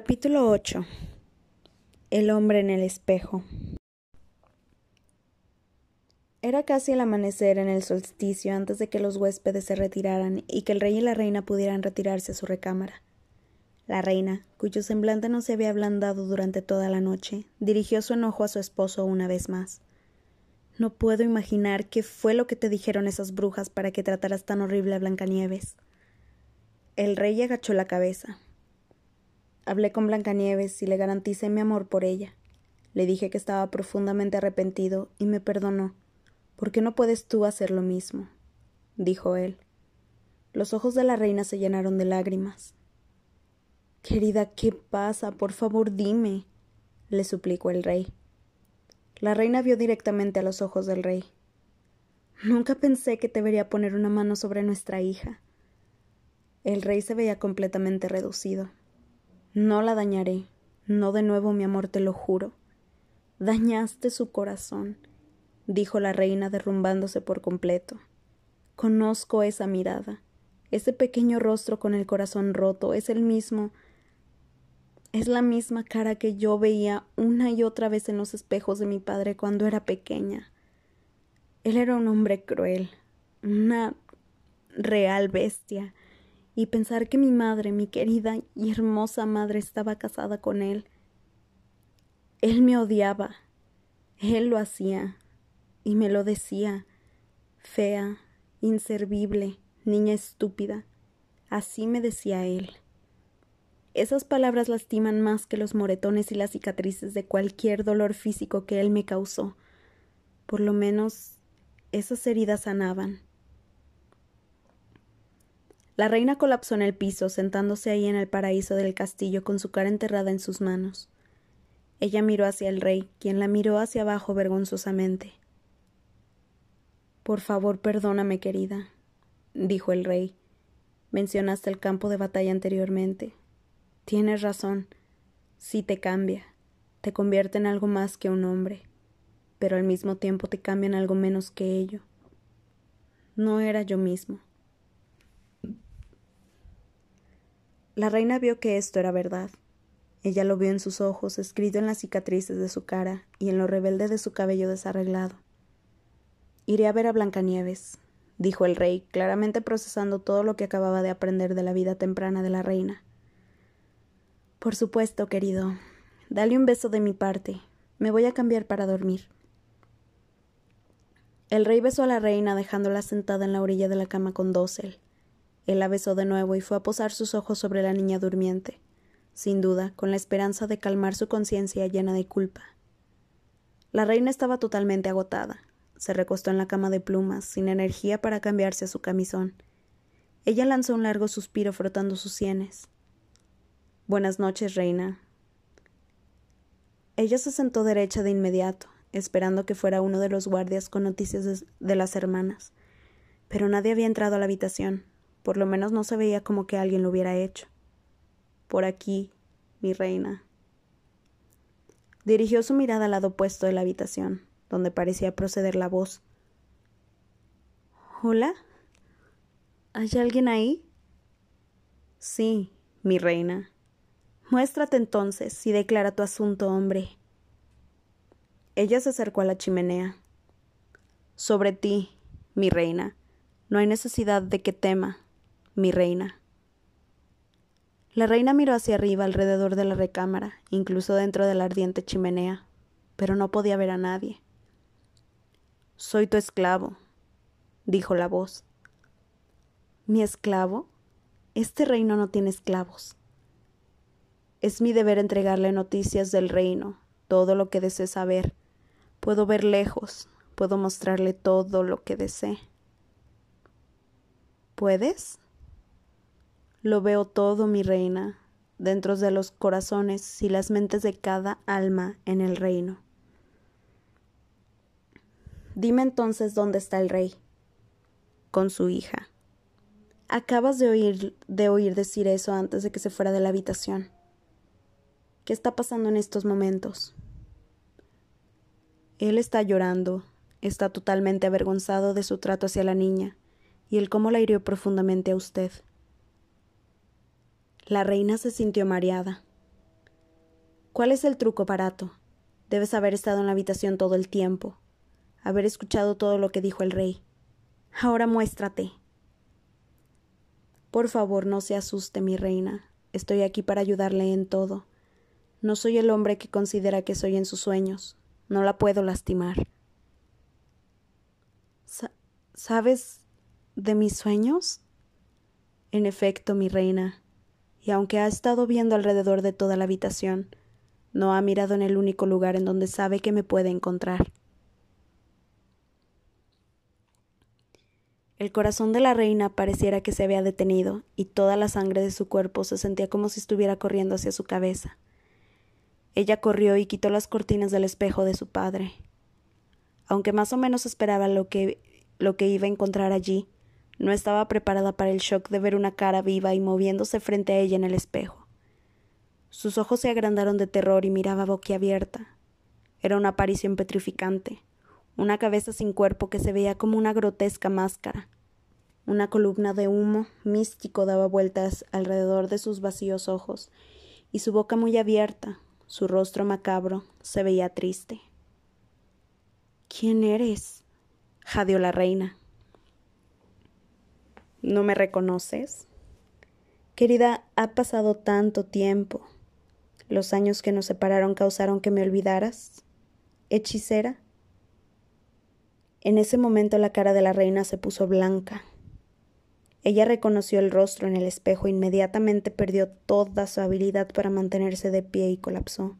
Capítulo 8 El hombre en el espejo Era casi el amanecer en el solsticio antes de que los huéspedes se retiraran y que el rey y la reina pudieran retirarse a su recámara. La reina, cuyo semblante no se había ablandado durante toda la noche, dirigió su enojo a su esposo una vez más. No puedo imaginar qué fue lo que te dijeron esas brujas para que trataras tan horrible a Blancanieves. El rey agachó la cabeza. Hablé con Blancanieves y le garanticé mi amor por ella. Le dije que estaba profundamente arrepentido y me perdonó. ¿Por qué no puedes tú hacer lo mismo? dijo él. Los ojos de la reina se llenaron de lágrimas. Querida, ¿qué pasa? Por favor, dime, le suplicó el rey. La reina vio directamente a los ojos del rey. Nunca pensé que te vería poner una mano sobre nuestra hija. El rey se veía completamente reducido. No la dañaré. No de nuevo, mi amor, te lo juro. Dañaste su corazón, dijo la reina derrumbándose por completo. Conozco esa mirada. Ese pequeño rostro con el corazón roto es el mismo. Es la misma cara que yo veía una y otra vez en los espejos de mi padre cuando era pequeña. Él era un hombre cruel, una real bestia, y pensar que mi madre, mi querida y hermosa madre, estaba casada con él. Él me odiaba. Él lo hacía. Y me lo decía. Fea, inservible, niña estúpida. Así me decía él. Esas palabras lastiman más que los moretones y las cicatrices de cualquier dolor físico que él me causó. Por lo menos esas heridas sanaban. La reina colapsó en el piso, sentándose ahí en el paraíso del castillo con su cara enterrada en sus manos. Ella miró hacia el rey, quien la miró hacia abajo vergonzosamente. Por favor, perdóname, querida, dijo el rey. Mencionaste el campo de batalla anteriormente. Tienes razón. Sí te cambia. Te convierte en algo más que un hombre. Pero al mismo tiempo te cambia en algo menos que ello. No era yo mismo. La reina vio que esto era verdad. Ella lo vio en sus ojos, escrito en las cicatrices de su cara y en lo rebelde de su cabello desarreglado. Iré a ver a Blancanieves, dijo el rey, claramente procesando todo lo que acababa de aprender de la vida temprana de la reina. Por supuesto, querido. Dale un beso de mi parte. Me voy a cambiar para dormir. El rey besó a la reina dejándola sentada en la orilla de la cama con dosel. Él la besó de nuevo y fue a posar sus ojos sobre la niña durmiente, sin duda, con la esperanza de calmar su conciencia llena de culpa. La reina estaba totalmente agotada. Se recostó en la cama de plumas, sin energía para cambiarse a su camisón. Ella lanzó un largo suspiro frotando sus sienes. Buenas noches, reina. Ella se sentó derecha de inmediato, esperando que fuera uno de los guardias con noticias de, las hermanas. Pero nadie había entrado a la habitación, por lo menos no se veía como que alguien lo hubiera hecho. Por aquí, mi reina. Dirigió su mirada al lado opuesto de la habitación, donde parecía proceder la voz. ¿Hola? ¿Hay alguien ahí? Sí, mi reina. Muéstrate entonces y declara tu asunto, hombre. Ella se acercó a la chimenea. Sobre ti, mi reina, no hay necesidad de que tema, mi reina. La reina miró hacia arriba alrededor de la recámara, incluso dentro de la ardiente chimenea, pero no podía ver a nadie. Soy tu esclavo, dijo la voz. ¿Mi esclavo? Este reino no tiene esclavos. Es mi deber entregarle noticias del reino, todo lo que desee saber. Puedo ver lejos, puedo mostrarle todo lo que desee. ¿Puedes? Lo veo todo, mi reina, dentro de los corazones y las mentes de cada alma en el reino. Dime entonces dónde está el rey. Con su hija. Acabas de oír, de oír decir eso antes de que se fuera de la habitación. ¿Qué está pasando en estos momentos? Él está llorando, está totalmente avergonzado de su trato hacia la niña y el cómo la hirió profundamente a usted. La reina se sintió mareada. ¿Cuál es el truco, barato? Debes haber estado en la habitación todo el tiempo, haber escuchado todo lo que dijo el rey. Ahora muéstrate. Por favor, no se asuste, mi reina. Estoy aquí para ayudarle en todo. No soy el hombre que considera que soy en sus sueños. No la puedo lastimar. ¿Sabes de mis sueños? En efecto, mi reina, y aunque ha estado viendo alrededor de toda la habitación, no ha mirado en el único lugar en donde sabe que me puede encontrar. El corazón de la reina pareciera que se había detenido, y toda la sangre de su cuerpo se sentía como si estuviera corriendo hacia su cabeza. Ella corrió y quitó las cortinas del espejo de su padre. Aunque más o menos esperaba lo que, lo que iba a encontrar allí, no estaba preparada para el shock de ver una cara viva y moviéndose frente a ella en el espejo. Sus ojos se agrandaron de terror y miraba boquiabierta. Era una aparición petrificante una cabeza sin cuerpo que se veía como una grotesca máscara. Una columna de humo místico daba vueltas alrededor de sus vacíos ojos, y su boca muy abierta, su rostro macabro, se veía triste. ¿Quién eres? jadeó la reina. ¿No me reconoces? Querida, ha pasado tanto tiempo. Los años que nos separaron causaron que me olvidaras. Hechicera, en ese momento la cara de la reina se puso blanca. Ella reconoció el rostro en el espejo e inmediatamente perdió toda su habilidad para mantenerse de pie y colapsó.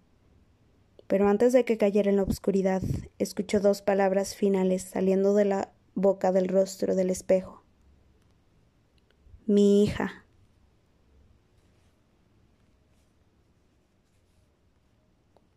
Pero antes de que cayera en la oscuridad, escuchó dos palabras finales saliendo de la boca del rostro del espejo. Mi hija.